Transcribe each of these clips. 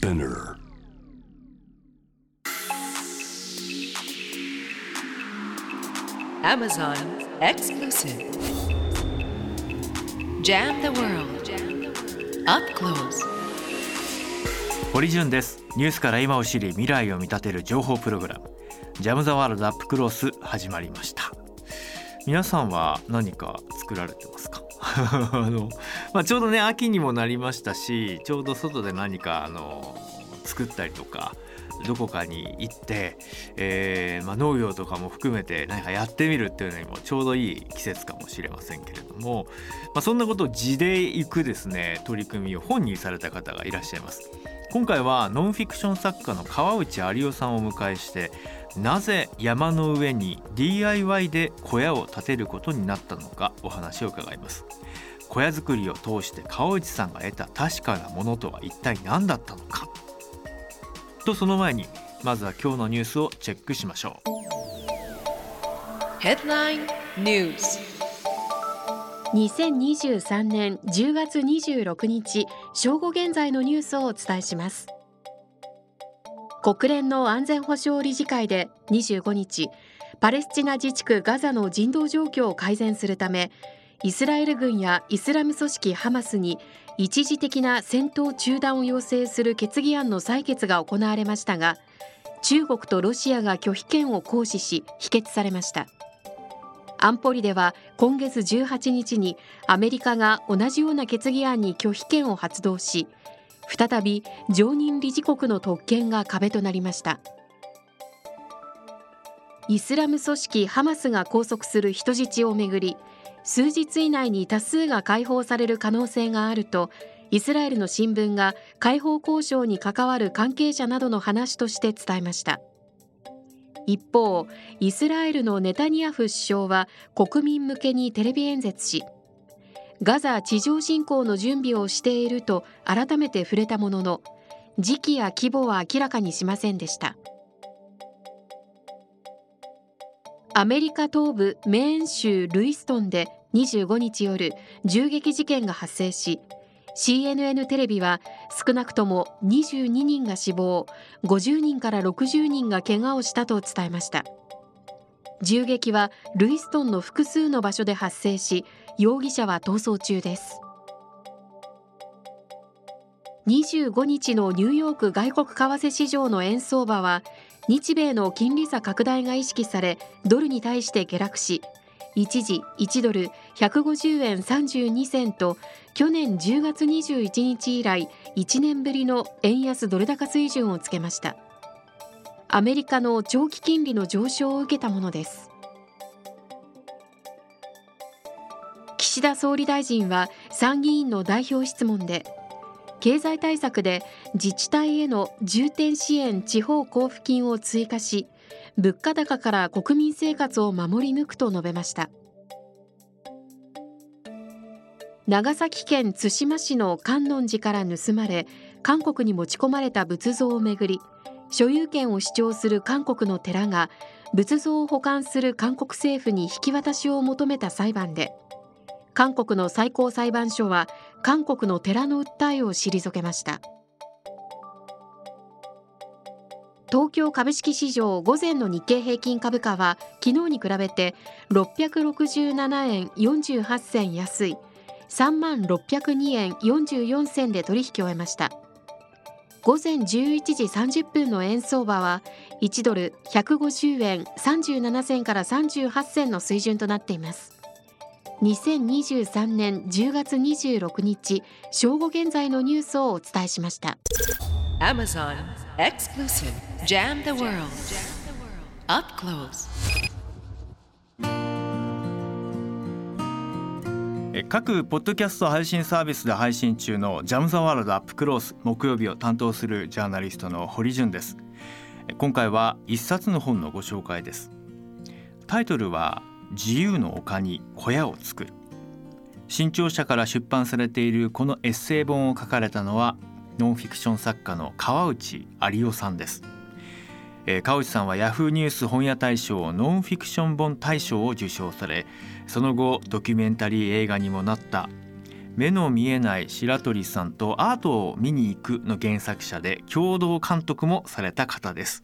Spinner Amazon exclusive. Jam the world. Up close. 堀潤ですニュースから今を知り未来を見立てる情報プログラムジャムザワールドアップクロース始まりました皆さんは何か作られてますか？あの、まあ、ちょうどね秋にもなりましたしちょうど外で何かあの作ったりとかどこかに行って、えーまあ、農業とかも含めて何かやってみるっていうのにもちょうどいい季節かもしれませんけれども、まあ、そんなことを地で行くですね取り組みを本にされた方がいらっしゃいます。今回はノンフィクション作家の川内有夫さんをお迎えしてなぜ山の上に DIY で小屋を建てることになったのかお話を伺います。小屋作りを通して川内さんが得た確かなものとは一体何だったのか？とその前にまずは今日のニュースをチェックしましょう Headline News. 2023年10月26日正午現在のニュースをお伝えします国連の安全保障理事会で25日パレスチナ自治区ガザの人道状況を改善するためイスラエル軍やイスラム組織ハマスに一時的な戦闘中断を要請する決議案の採決が行われましたが中国とロシアが拒否権を行使し否決されました。安保理では今月18日にアメリカが同じような決議案に拒否権を発動し再び常任理事国の特権が壁となりました。イスラム組織ハマスが拘束する人質をめぐり数日以内に多数が解放される可能性があるとイスラエルの新聞が解放交渉に関わる関係者などの話として伝えました。一方イスラエルのネタニヤフ首相は国民向けにテレビ演説しガザ地上侵攻の準備をしていると改めて触れたものの時期や規模は明らかにしませんでした。アメリカ東部メーン州ルイストンで25日夜銃撃事件が発生し CNN テレビは少なくとも22人が死亡50人から60人が怪我をしたと伝えました。銃撃はルイストンの複数の場所で発生し容疑者は逃走中です。25日のニューヨーク外国為替市場の円相場は日米の金利差拡大が意識されドルに対して下落し一時1ドル150円32銭と去年10月21日以来1年ぶりの円安ドル高水準をつけました。アメリカの長期金利の上昇を受けたものです。岸田総理大臣は参議院の代表質問で経済対策で自治体への重点支援地方交付金を追加し物価高から国民生活を守り抜くと述べました。長崎県対馬市の観音寺から盗まれ韓国に持ち込まれた仏像をめぐり所有権を主張する韓国の寺が仏像を保管する韓国政府に引き渡しを求めた裁判で韓国の最高裁判所は韓国の寺の訴えを退けました。東京株式市場午前の日経平均株価は昨日に比べて667円48銭安い。3万602円44銭で取引を終えました午前11時30分の円相場は1ドル150円37銭から38銭の水準となっています2023年10月26日正午現在のニュースをお伝えしました Amazon exclusive. Jam the world. Up close. 各ポッドキャスト配信サービスで配信中のジャムザワールドアップクロース木曜日を担当するジャーナリストの堀潤です。今回は一冊の本のご紹介です。タイトルは自由の丘に小屋を作る。新潮社から出版されているこのエッセイ本を書かれたのはノンフィクション作家の川内有夫さんです。えー川内さんはヤフーニュース本屋大賞ノンフィクション本大賞を受賞されその後ドキュメンタリー映画にもなった。目の見えない白鳥さんとアートを見に行くの原作者で共同監督もされた方です。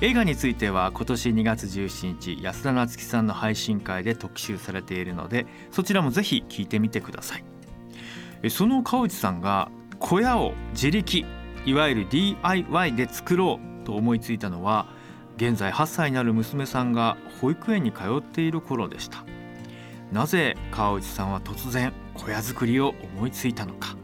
映画については今年2月17日安田なつきさんの配信会で特集されているのでそちらもぜひ聞いてみてください。その川内さんが小屋を自力いわゆる DIY で作ろうと思いついたのは現在8歳になる娘さんが保育園に通っている頃でした。なぜ川内さんは突然小屋作りを思いついたのか。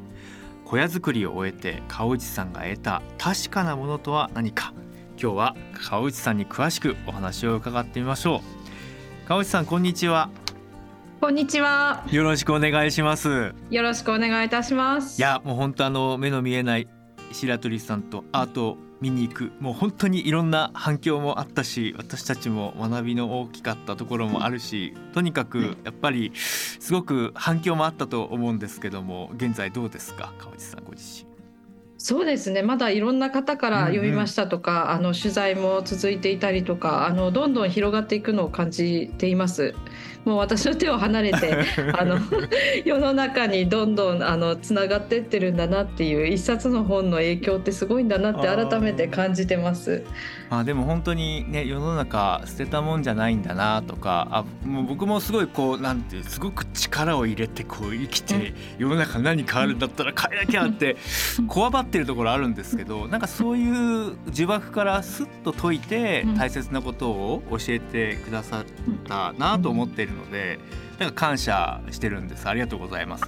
小屋作りを終えて川内さんが得た確かなものとは何か。今日は川内さんに詳しくお話を伺ってみましょう。川内さんこんにちは。こんにちは。よろしくお願いします。よろしくお願いいたします。いやもう本当あの目の見えない白鳥さんとアートを見に行くもう本当にいろんな反響もあったし私たちも学びの大きかったところもあるしとにかくやっぱりすごく反響もあったと思うんですけども現在どうですか？川内さんご自身。そうですね。まだいろんな方から読みましたとか、あの取材も続いていたりとか、あのどんどん広がっていくのを感じています。もう私の手を離れて、あの世の中にどんどんあのつながってってるんだなっていう一冊の本の影響ってすごいんだなって改めて感じてます。まあでも本当にね世の中捨てたもんじゃないんだなとかあもう僕もすごいこうなんてすごく力を入れてこう生きて世の中何変わるんだったら変えなきゃって こわばってるところあるんですけどなんかそういう呪縛からスッと解いてうん。大切なことを教えてくださったなと思っているのでなんか感謝してるんです。ありがとうございます。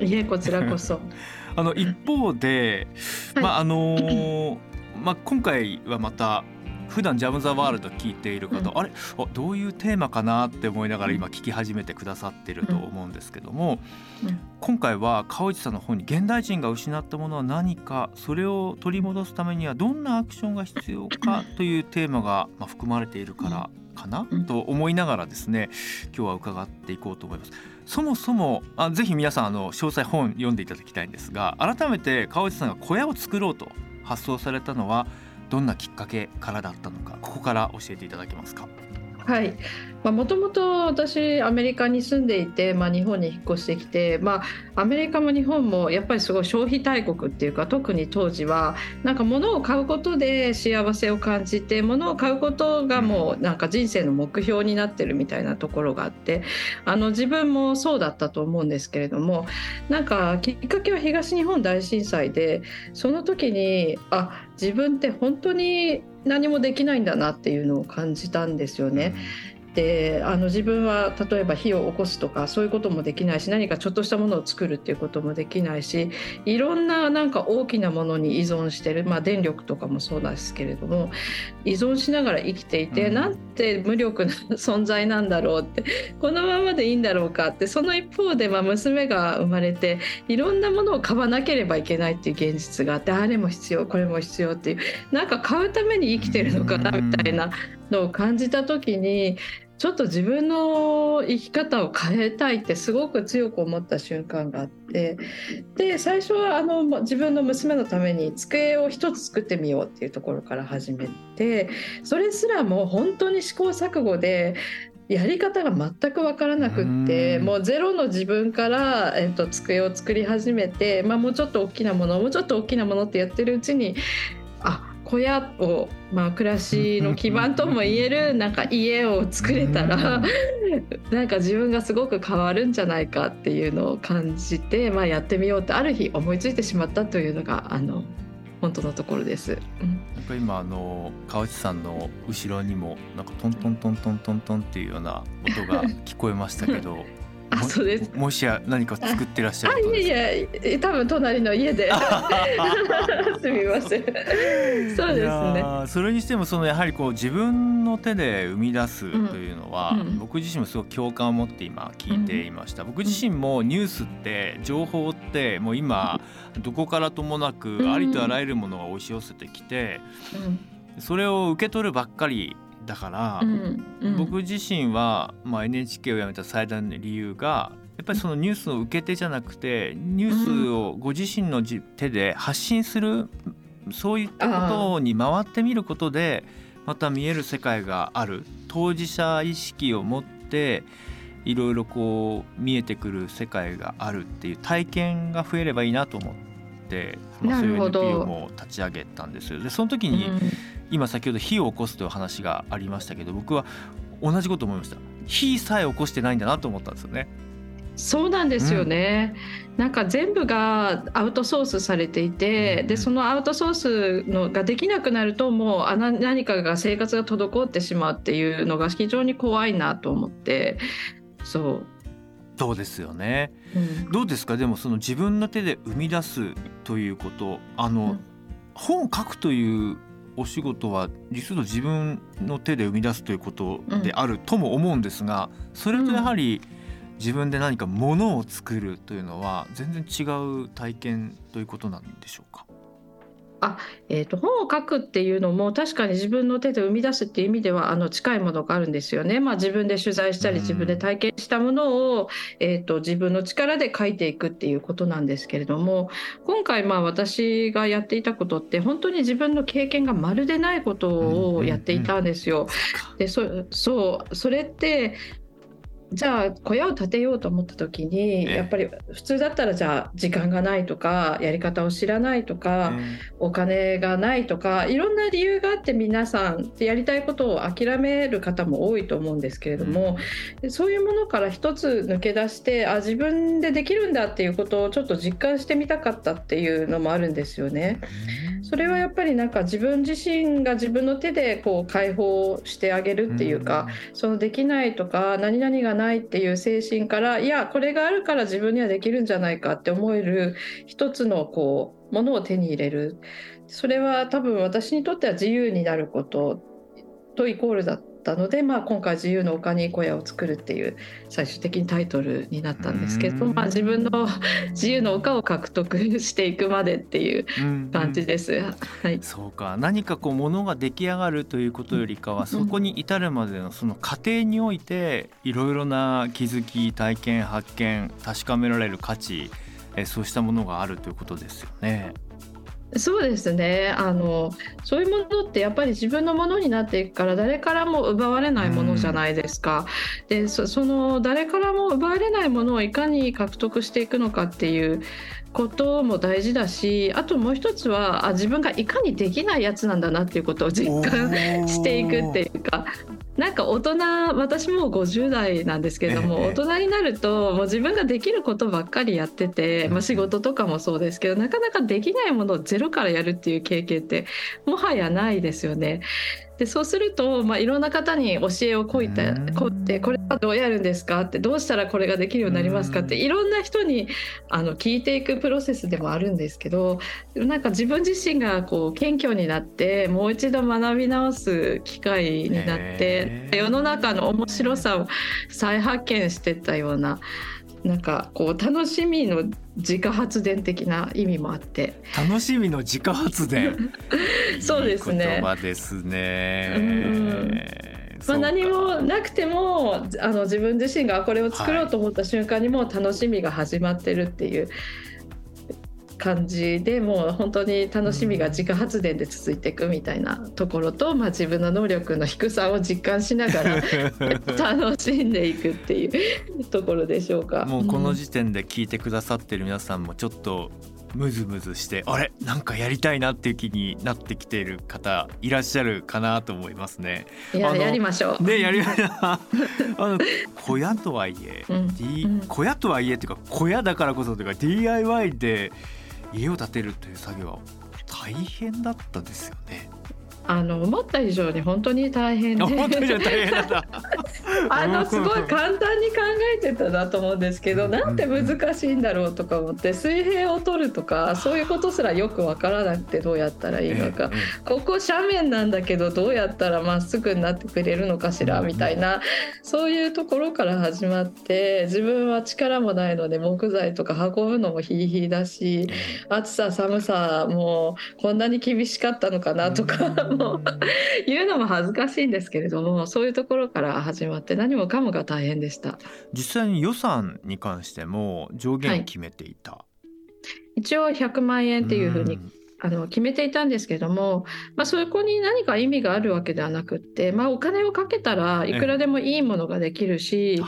いえこちらこそ。あの一方で、はい。まああのー まあ今回はまた普段ジャムザワールド聞いている方、うん。あれ？あどういうテーマかなって思いながら今聞き始めてくださってると思うんですけども、うん。今回は川内さんの本に現代人が失ったものは何かそれを取り戻すためにはどんなアクションが必要かというテーマがまあ含まれているからかな、うん。と思いながらですね今日は伺っていこうと思います。そもそもあぜひ皆さんあの詳細本読んでいただきたいんですが改めて川内さんが小屋を作ろうと発想されたのはどんなきっかけからだったのかここから教えていただけますか？はい、もともと私アメリカに住んでいて、まあ、日本に引っ越してきて、まあ、アメリカも日本もやっぱりすごい消費大国っていうか特に当時はなんか物を買うことで幸せを感じて物を買うことがもうなんか人生の目標になってるみたいなところがあってあの自分もそうだったと思うんですけれどもなんかきっかけは東日本大震災でその時にあ自分って本当に何もできないんだなっていうのを感じたんですよね。であの自分は例えば火を起こすとかそういうこともできないし何かちょっとしたものを作るっていうこともできないしいろんななんか大きなものに依存してる、まあ、電力とかもそうですけれども依存しながら生きていて、うん。なんて無力な 存在なんだろうってこのままでいいんだろうかってその一方で、まあ、娘が生まれていろんなものを買わなければいけないっていう現実があってあれも必要これも必要っていうなんか買うために生きてるのかなみたいなのを感じた時にちょっと自分の生き方を変えたいってすごく強く思った瞬間があってで最初はあのま自分の娘のために机を一つ作ってみようっていうところから始めてそれすらも本当に試行錯誤でやり方が全く分からなくってうん。もうゼロの自分から、えっと、机を作り始めて、まあ、もうちょっと大きなものもうちょっと大きなものってやってるうちにあ小屋を、まあ、暮らしの基盤とも言えるなんか家を作れたら なんか自分がすごく変わるんじゃないかっていうのを感じて、まあ、やってみようってある日思いついてしまったというのがあの本当のところです。うんなんか今あの川内さんの後ろにもなんかトントントントントントンっていうような音が聞こえましたけど あもそうです。もしや何か作ってらっしゃあることいやいや多分隣の家で。すみません。そういですね。それにしてもそのやはりこう自分の手で生み出すというのは、うん。うん僕自身もすごく共感を持って今聞いていました、僕自身もニュースって情報ってもう今どこからともなくんありとあらゆるものが押し寄せてきてそれを受け取るばっかりだから、うんうん。僕自身は、まあ、NHK を辞めた最大の理由がやっぱりそのニュースの受け手じゃなくてニュースをご自身のじ手で発信するそういったことに回ってみることでまた見える世界がある。当事者意識を持っていろいろこう見えてくる世界があるっていう体験が増えればいいなと思って、まあ、そういう NPO も立ち上げたんですよ。でその時に、うん今先ほど火を起こすという話がありましたけど僕は同じこと思いました。火さえ起こしてないんだなと思ったんですよね。そうなんですよね、なんか全部がアウトソースされていて、うん。でそのアウトソースのができなくなるともうあな何かが生活が滞ってしまうっていうのが非常に怖いなと思って。そそうですよね。う、うん。どうですか？でもその自分の手で生み出すということあの、うん。本を書くというお仕事は実は自分の手で生み出すということであるとも思うんですがそれとやはり自分で何かものを作るというのは全然違う体験ということなんでしょうか？えー、と本を書くっていうのも確かに自分の手で生み出すっていう意味ではあの近いものがあるんですよね。まあ、自分で取材したりうん自分で体験したものを、えー、と自分の力で書いていくっていうことなんですけれども今回まあ私がやっていたことって本当に自分の経験がまるでないことをやっていたんですよ。でそそうそれってじゃあ小屋を建てようと思った時にええやっぱり普通だったらじゃあ時間がないとかやり方を知らないとか。お金がないとかいろんな理由があって皆さんやりたいことを諦める方も多いと思うんですけれども、そういうものから一つ抜け出してあ自分でできるんだっていうことをちょっと実感してみたかったっていうのもあるんですよね。それはやっぱりなんか自分自身が自分の手でこう解放してあげるっていうか、そのできないとか何々がないっていう精神からいやこれがあるから自分にはできるんじゃないかって思える一つのこうものを手に入れる。それは多分私にとっては自由になること。とイコールだったので、まあ、今回「自由の丘に小屋を作る」っていう最終的にタイトルになったんですけど、うん。まあ、自分の 自由の丘を獲得していくまでっていううん。感じです。はい。そうか。何かこうものが出来上がるということよりかは、そこに至るまでのその過程においていろいろな気づき体験発見確かめられる価値えそうしたものがあるということですよね。そうですねあのそういうものってやっぱり自分のものになっていくから誰からも奪われないものじゃないですか。でその誰からも奪われないものをいかに獲得していくのかっていうことも大事だしあともう一つはあ自分がいかにできないやつなんだなっていうことを実感していくっていうかなんか大人私もう50代なんですけれども、ええ大人になるともう自分ができることばっかりやってて、まあ、仕事とかもそうですけどなかなかできないものをゼロからやるっていう経験ってもはやないですよね。でそうすると、まあ、いろんな方に教えをこいてうん。こってこれはどうやるんですかってどうしたらこれができるようになりますかっていろんな人にあの聞いていくプロセスでもあるんですけどなんか自分自身がこう謙虚になってもう一度学び直す機会になって世の中の面白さを再発見してったようななんかこう楽しみの自家発電的な意味もあって。楽しみの自家発電。そうですね。いい言葉ですね。うんまあ、何もなくてもあの自分自身がこれを作ろうと思った瞬間にもう楽しみが始まってるっていう感じでもう本当に楽しみが自家発電で続いていくみたいなところと、まあ、自分の能力の低さを実感しながら 楽しんでいくっていうところでしょうか。もうこのん時点で聞いてくださってる皆さんもちょっとムズムズしてあれ？なんかやりたいなっていう気になってきている方いらっしゃるかなと思いますね。いややりましょう。ねやりました。あの小屋とはいえ、うん D うん小屋とはいえっていうか小屋だからこそというか DIY で家を建てるという作業は大変だったですよね。あの思った以上に本当に大変で。あ のすごい簡単に考えてたなと思うんですけどうん。なんて難しいんだろうとか思って水平を取るとかそういうことすらよくわからなくてどうやったらいいのか。ここ斜面なんだけどどうやったらまっすぐになってくれるのかしらみたいな。そういうところから始まって自分は力もないので木材とか運ぶのもヒーヒーだしえ暑さ寒さもうこんなに厳しかったのかなとか言うのも恥ずかしいんですけれどもそういうところから始まって何もかもが大変でした。実際に予算に関しても上限を決めていた。一応100万円っていうふうにん。あの決めていたんですけども、まあ、そこに何か意味があるわけではなくって、まあ、お金をかけたらいくらでもいいものができるし、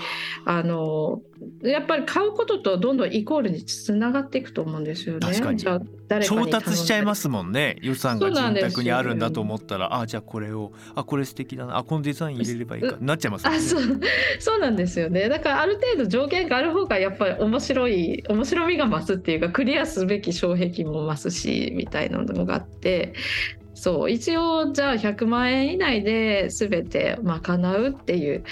あ。のやっぱり買うこととどんどんイコールにつながっていくと思うんですよね。じゃあ調達しちゃいますすもんね。予算がそうなんですよ。潤沢にあるんだと思ったらあじゃあこれをあこれ素敵だな。あこのデザイン入れればいいか。なっちゃいますね。あそうそうなんですよね。だからある程度条件がある方がやっぱり面白い面白みが増すっていうかクリアすべき障壁も増すしみたいなのがあってそう一応じゃあ100万円以内で全て賄うっていう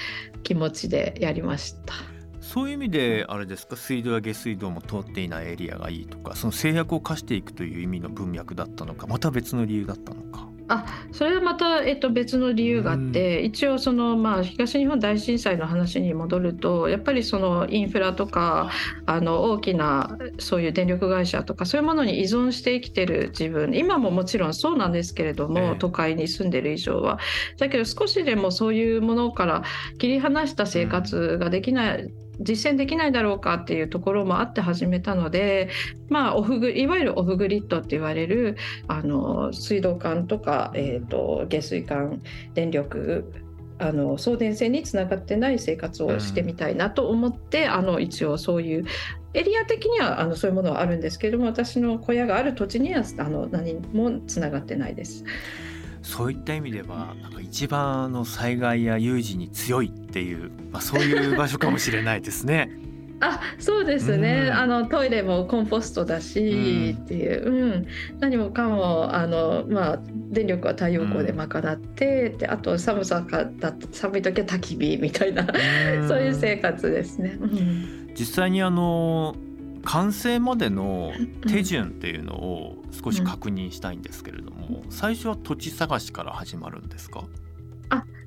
気持ちでやりました。そういう意味であれですか？水道や下水道も通っていないエリアがいいとかその制約を課していくという意味の文脈だったのかまた別の理由だったのか。あそれはまた、えっと、別の理由があって、一応その、まあ、東日本大震災の話に戻るとやっぱりそのインフラとかあの大きなそういう電力会社とかそういうものに依存して生きてる自分今ももちろんそうなんですけれども、ええ。都会に住んでる以上は。だけど少しでもそういうものから切り離した生活ができない、実践できないだろうかっていうところもあって始めたので、まあ、オフグいわゆるオフグリッドって言われるあの水道管とか、えー、と下水管電力あの送電線につながってない生活をしてみたいなと思って、あの一応そういうエリア的にはあのそういうものはあるんですけれども私の小屋がある土地にはあの何もつながってないです。そういった意味ではなんか一番あの災害や有事に強いっていう、まあ、そういう場所かもしれないですね。あそうですね、うん。あのトイレもコンポストだし、うん。っていう、うん、何もかもあの、まあ、電力は太陽光で賄って、であと寒さがだ寒い時は焚き火みたいな、そういう生活ですね。うん。実際にあの完成までの手順っていうのを少し確認したいんですけれども、最初は土地探しから始まるんですか？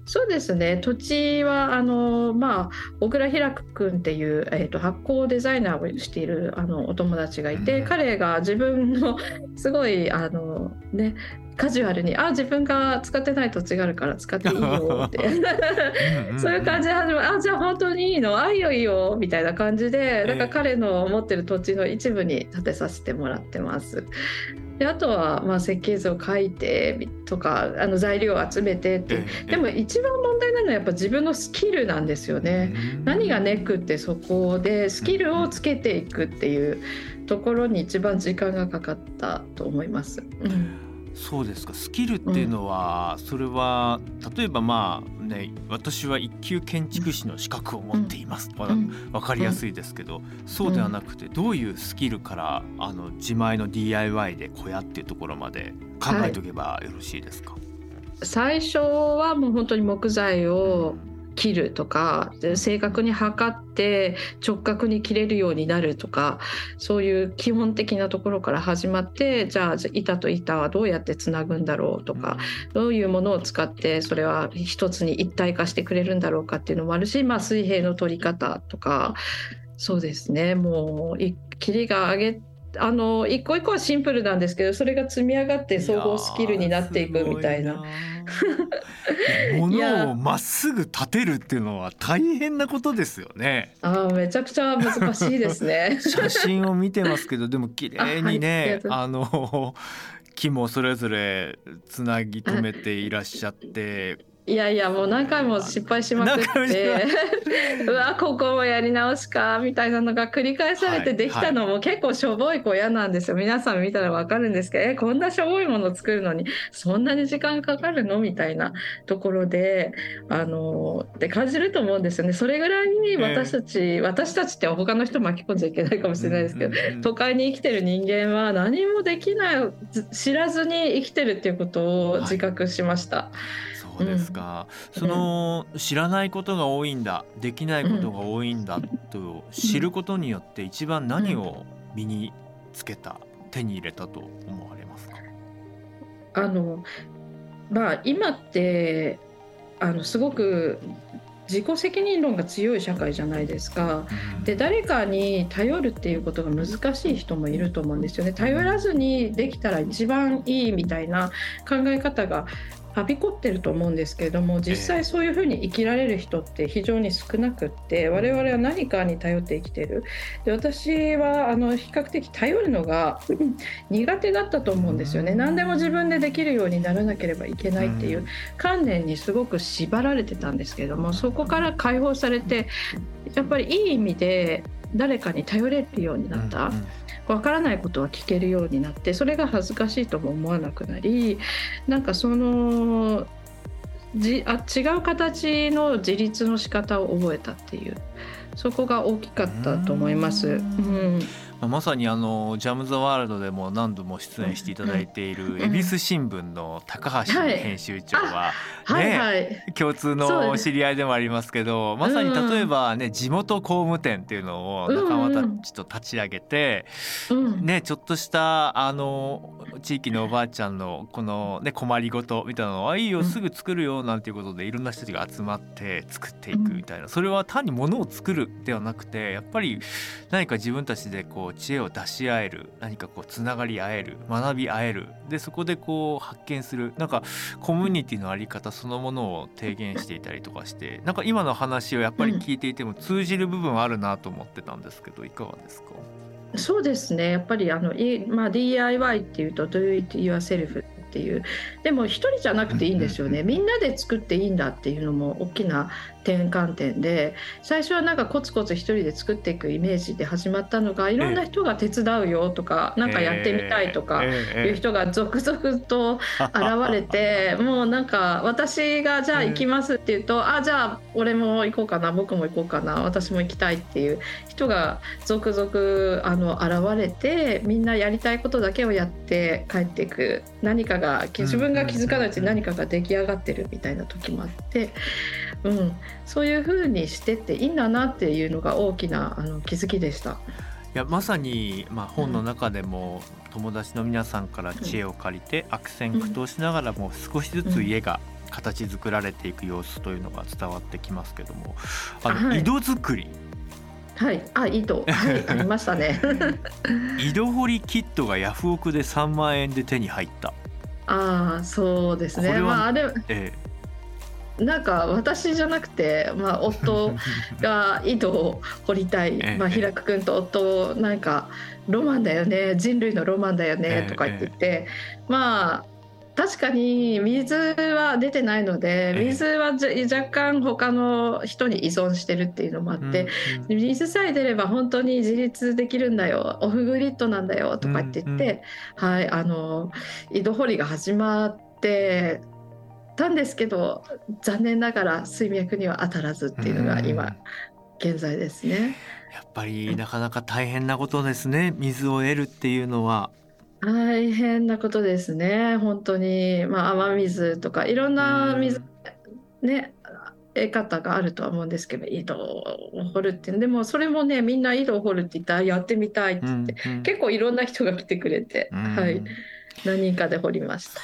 そうですね。土地はあの、まあ、小倉平君っていう、えー、と発酵デザイナーをしているあのお友達がいて、うん。彼が自分の すごいあの、ね、カジュアルに「あ自分が使ってない土地があるから使っていいよ」って。そういう感じで始まる「あじゃあ本当にいいの？あいいよいいよ」みたいな感じでだから彼の持ってる土地の一部に建てさせてもらってます。であとは、まあ、設計図を書いてとかあの材料を集めてってでも一番問題なのはやっぱ自分のスキルなんですよね。うん何がネックってそこでスキルをつけていくっていうところに一番時間がかかったと思います。うんそうですか。スキルっていうのは、それは例えばまあね私は一級建築士の資格を持っています、わうん。分かりやすいですけど、そうではなくてどういうスキルからあの自前の DIY で小屋っていうところまで考えておけばよろしいですか、最初はもう本当に木材を切るとかで正確に測って直角に切れるようになるとかそういう基本的なところから始まってじゃあ板と板はどうやってつなぐんだろうとか、どういうものを使ってそれは一つに一体化してくれるんだろうかっていうのもあるし、まあ、水平の取り方とかそうですね。もうい切りが上げあの一個一個はシンプルなんですけどそれが積み上がって総合スキルになっていくみたいな。もの をまっすぐ立てるっていうのは大変なことですよね。あーめちゃくちゃ難しいですね。写真を見てますけどでも綺麗にねああの 木もそれぞれつなぎ止めていらっしゃっていやいやもう何回も失敗しまくって。うわここもやり直しかみたいなのが繰り返されはいてできたのも結構しょぼい小屋なんですよ。皆さん見たらわかるんですけどえこんなしょぼいもの作るのにそんなに時間かかるのみたいなところであのって感じると思うんですよね。それぐらいに私たち、私たちって他の人巻き込んじゃいけないかもしれないですけど、都会に生きてる人間は何もできないず知らずに生きてるっていうことを自覚しました。そうですか、その知らないことが多いんだできないことが多いんだと知ることによって一番何を身につけた手に入れたと思われますか、あのまあ今ってあのすごく自己責任論が強い社会じゃないですか。で誰かに頼るっていうことが難しい人もいると思うんですよね。頼らずにできたら一番いいみたいな考え方がはびこってると思うんですけれども実際そういうふうに生きられる人って非常に少なくって我々は何かに頼って生きてる。で私はあの比較的頼るのが 苦手だったと思うんですよね。何でも自分でできるようにならなければいけないっていう観念にすごく縛られてたんですけれどもそこから解放されてやっぱりいい意味で誰かに頼れるようになった。わからないことは聞けるようになってそれが恥ずかしいとも思わなくなりなんかそのじあ違う形の自立の仕方を覚えたっていうそこが大きかったと思います。うんまあまさにあのジャム・ザ・ワールドでも何度も出演していただいている恵比寿新聞の高橋編集長は、はいはい、共通の知り合いでもありますけどまさに例えばね地元工務店っていうのを仲間たちと立ち上げて、うん。ねちょっとしたあの地域のおばあちゃんのこのね困りごとみたいなのは「いいよすぐ作るよ」なんていうことでいろんな人たちが集まって作っていくみたいな。それは単に物を作るではなくてやっぱり何か自分たちでこう知恵を出し合える何かこうつながり合える学び合える。でそこでこう発見する。なんかコミュニティのあり方そのものを提言していたりとかしてなんか今の話をやっぱり聞いていても通じる部分あるなと思ってたんですけどいかがですか？そうですね。やっぱりあの、いまあ、DIY っていうと Do it yourself っていう。でも一人じゃなくていいんですよね。みんなで作っていいんだっていうのも大きな転換点で最初はなんかコツコツ一人で作っていくイメージで始まったのがいろんな人が手伝うよとか何かやってみたいとかいう人が続々と現れて もうなんか私がじゃあ行きますって言うと、あじゃあ俺も行こうかな僕も行こうかな私も行きたいっていう人が続々あの現れてみんなやりたいことだけをやって帰っていく。何かが自分が気づかないうちに何かが出来上がってるみたいな時もあって、うん、そういう風にしてっていいんだなっていうのが大きなあの気づきでした。いやまさに、まあ、本の中でも友達の皆さんから知恵を借りて悪戦苦闘しながらも少しずつ家が形作られていく様子というのが伝わってきますけどもあの、はい井戸作りはい、あ、糸、はい、ありましたね。井戸掘りキットがヤフオクで3万円で手に入った。ああ、そうですね。これはまあ、あれ、えなんか私じゃなくて、まあ、夫が 井戸を掘りたい。ええ、まあ、平久君と夫なんかロマンだよね。人類のロマンだよええ。ねとか言って。て、まあ確かに水は出てないのでええ。水はじゃ若干他の人に依存してるっていうのもあっえて、水さえ出れば本当に自立できるんだよ。オフグリッドなんだよ。とかって。言って、はいあの井戸掘りが始まってたんですけど残念ながら水脈には当たらずっていうのがうん。今現在ですね。やっぱりなかなか大変なことですね。水を得るっていうのは。大変なことですね。本当に、まあ、雨水とかいろんな水ね得方があるとは思うんですけど井戸を掘るってでもそれもねみんな井戸を掘るって言ったらやってみたいって言って、うんうん。結構いろんな人が来てくれて、うん。はい、何人かで掘りました。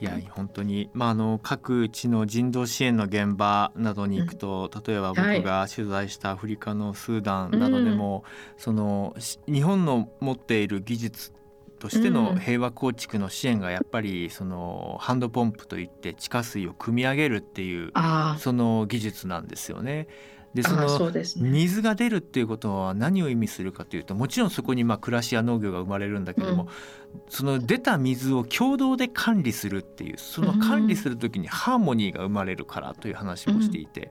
いや本当に、まあ、あの各地の人道支援の現場などに行くと、例えば僕が取材したアフリカのスーダンなどでも、そのし日本の持っている技術としてのうん。平和構築の支援がやっぱりそのハンドポンプといって地下水を汲み上げるっていうあその技術なんですよね。でそその。水が出るっていうことは何を意味するかというともちろんそこにまあ暮らしや農業が生まれるんだけども、うんその出た水を共同で管理するっていうその管理する時にハーモニーが生まれるからという話もしていて、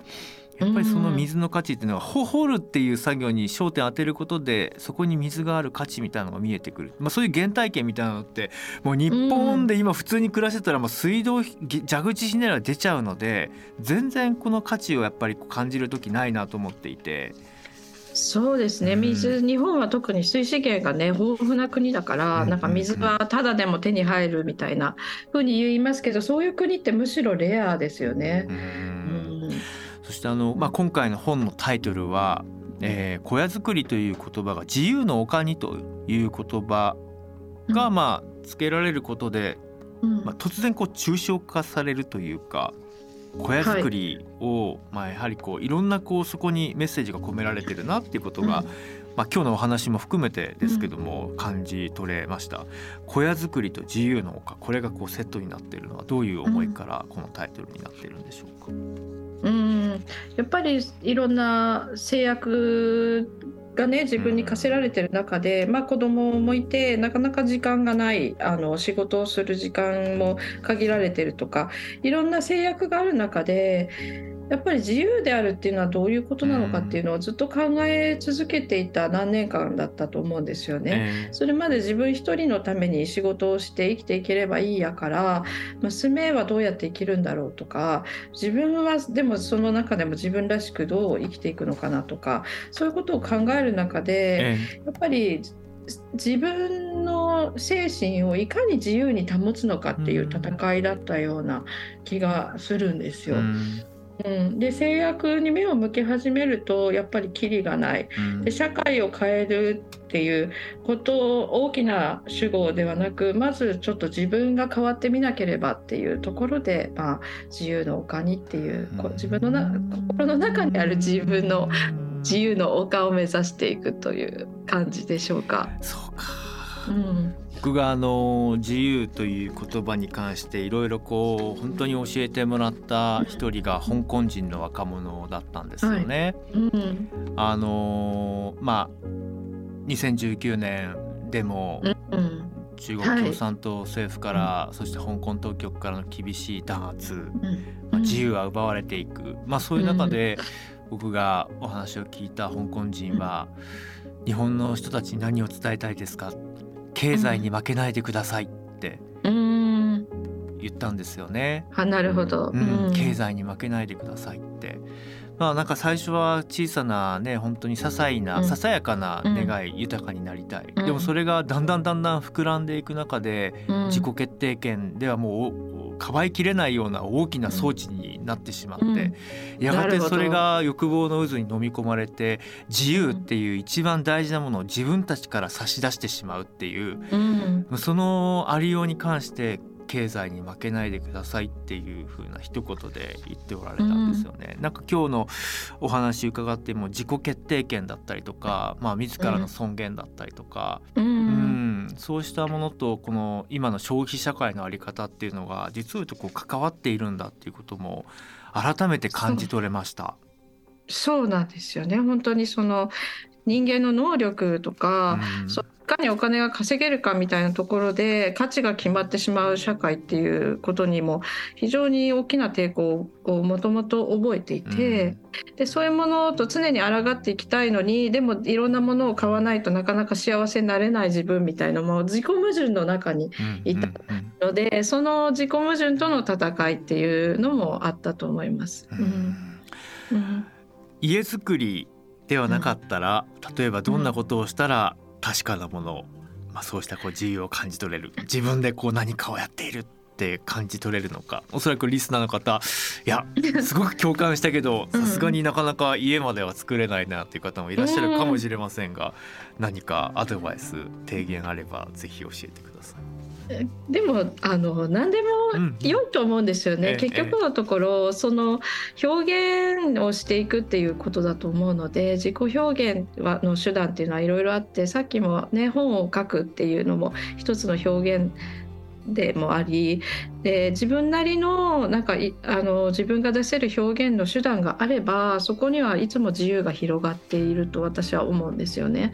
やっぱりその水の価値っていうのはほ掘るっていう作業に焦点を当てることでそこに水がある価値みたいなのが見えてくる、まあ、そういう原体験みたいなのってもう日本で今普通に暮らしてたらもう水道ぎ蛇口ひねら出ちゃうので全然この価値をやっぱり感じる時ないなと思っていて。そうですね。うん。水、日本は特に水資源がね豊富な国だから、うんなんか水はただでも手に入るみたいな風に言いますけどそういう国ってむしろレアですよね。う。ん。うんそしてあの、まあ、今回の本のタイトルは「えー小屋作り」という言葉が「自由の丘に」という言葉が、うん。まあ付けられることで、うん。まあ、突然こう抽象化されるというか小屋作りを、まあ、やはりこういろんなこうそこにメッセージが込められてるなっていうことが、まあ、今日のお話も含めてですけども、感じ取れました。小屋作りと自由の丘これがこうセットになっているのはどういう思いからこのタイトルになっているんでしょうか、うんやっぱりいろんな制約がね自分に課せられてる中で、まあ、子供もいてなかなか時間がないあの仕事をする時間も限られてるとかいろんな制約がある中でやっぱり自由であるっていうのはどういうことなのかっていうのをずっと考え続けていた何年間だったと思うんですよね。えそれまで自分一人のために仕事をして生きていければいいやから娘はどうやって生きるんだろうとか自分はでもその中でも自分らしくどう生きていくのかなとかそういうことを考える中でえやっぱり自分の精神をいかに自由に保つのかっていう戦いだったような気がするんですよ。うんうん、で制約に目を向け始めるとやっぱりキリがない。うん。で社会を変えるっていうことを大きな主語ではなくまずちょっと自分が変わってみなければっていうところで、まあ、自由の丘にっていうこう自分のな心の中にある自分の自由の丘を目指していくという感じでしょうか。そうか。うん僕があの自由という言葉に関していろいろこう本当に教えてもらった一人が香港人の若者だったんですよね。うん。あのーまあ2019年でもうん中国共産党政府から、そして香港当局からの厳しい弾圧、うん。まあ、自由は奪われていく、まあ、そういう中で僕がお話を聞いた香港人は「日本の人たちに何を伝えたいですか?」経済に負けないでくださいって。言ったんですよね。あなるほど。うん、経済に負けないでくださいって。まあなんか最初は小さなね本当に些細な、うん。ささやかな願い、豊かになりたい、うん。でもそれがだんだんだんだん膨らんでいく中で、うん。自己決定権ではもうかばいきれないような大きな装置になってしまって、うん。やがてそれが欲望の渦に飲み込まれて自由っていう一番大事なものを自分たちから差し出してしまうっていう。うん。そのありように関して経済に負けないでくださいっていう風な一言で言っておられたんですよね。なんか今日のお話伺っても自己決定権だったりとか、まあ自らの尊厳だったりとか、ううん。ん、そうしたものとこの今の消費社会のあり方っていうのが実を言うとこう関わっているんだっていうことも改めて感じ取れました。そうなんですよね。本当にその人間の能力とか、うん。そういかにお金が稼げるかみたいなところで価値が決まってしまう社会っていうことにも非常に大きな抵抗をもともと覚えていて、でそういうものと常に抗っていきたいのにでもいろんなものを買わないとなかなか幸せになれない自分みたいなもう自己矛盾の中にうんいたうん。のでその自己矛盾との戦いっていうのもあったと思います。ううんん。うん。家づくりではなかったら、例えばどんなことをしたら確かなもの、まあ、そうしたこう自由を感じ取れる。自分でこう何かをやっているって感じ取れるのか。おそらくリスナーの方いやすごく共感したけど うん。さすがになかなか家までは作れないなっていう方もいらっしゃるかもしれませんが、何かアドバイス提言あればぜひ教えてください。でもあの何でうんも良いと思うんですよね、ええ結局のところその表現をしていくっていうことだと思うので自己表現はの手段っていうのはいろいろあってさっきもね本を書くっていうのも一つの表現でもありで自分なりのなんかいあの自分が出せる表現の手段があればそこにはいつも自由が広がっていると私は思うんですよね。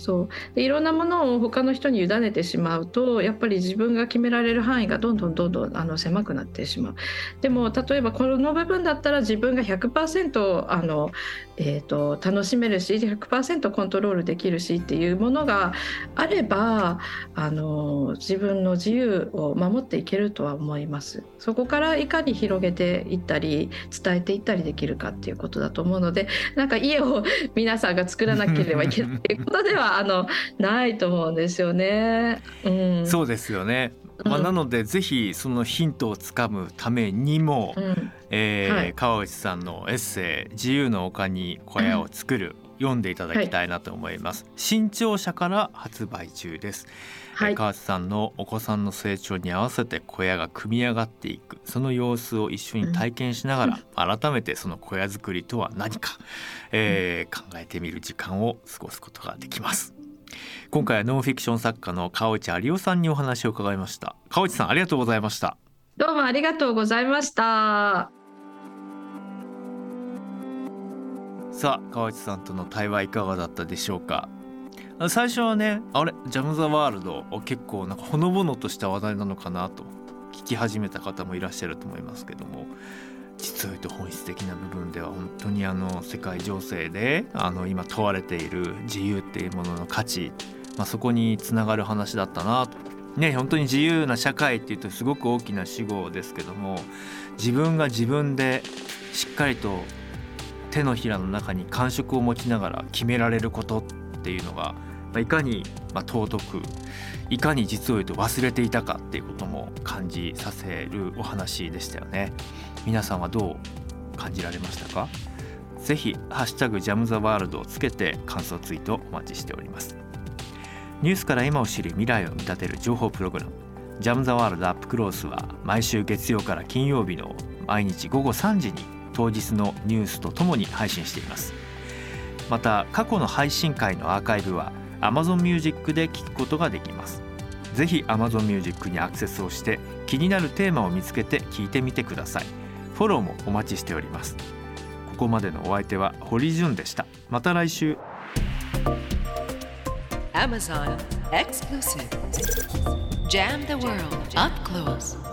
そう。でいろんなものを他の人に委ねてしまうとやっぱり自分が決められる範囲がどんどんどんどんあの狭くなってしまう。でも例えばこの部分だったら自分が100%あの、えー、と楽しめるし100%コントロールできるしっていうものがあればあの自分の自由を守っていけるとは思います。そこからいかに広げていったり伝えていったりできるかっていうことだと思うのでなんか家を皆さんが作らなければいけないっていうことではあのないと思うんですよね。うん、そうですよね、まあ、うんなのでぜひそのヒントをつかむためにも、うん。えーはい。川内さんのエッセイ「自由の丘に小屋を作る」読んでいただきたいなと思います、新潮社から発売中です、はい。川内さんのお子さんの成長に合わせて小屋が組み上がっていく。その様子を一緒に体験しながら、改めてその小屋作りとは何か、えー考えてみる時間を過ごすことができます。今回はノンフィクション作家の川内有夫さんにお話を伺いました。川内さんありがとうございました。どうもありがとうございました。さあ川内さんとの対話いかがだったでしょうか？あ最初はねあれ？ジャム・ザ・ワールドを結構なんかほのぼのとした話題なのかなと。聞き始めた方もいらっしゃると思いますけども。実を言うと本質的な部分では本当にあの世界情勢であの今問われている自由っていうものの価値、まあ、そこにつながる話だったなと。ね、本当に自由な社会っていうとすごく大きな主語ですけども自分が自分でしっかりと手のひらの中に感触を持ちながら決められることっていうのが、まあ、いかにまあ尊くいかに実を言うと忘れていたかっていうことも感じさせるお話でしたよね。皆さんはどう感じられましたか？ぜひハッシュタグジャムザワールドをつけて感想ツイートお待ちしております。ニュースから今を知り未来を見立てる情報プログラムジャムザワールドアップクロースは毎週月曜から金曜日の毎日午後3時に当日のニュースとともに配信しています。また過去の配信回のアーカイブは Amazon Music で聞くことができます。ぜひ Amazon Music にアクセスをして気になるテーマを見つけて聞いてみてください。フォローもお待ちしております。ここまでのお相手は堀潤でした。また来週。Amazon exclusive. Jam the world up close.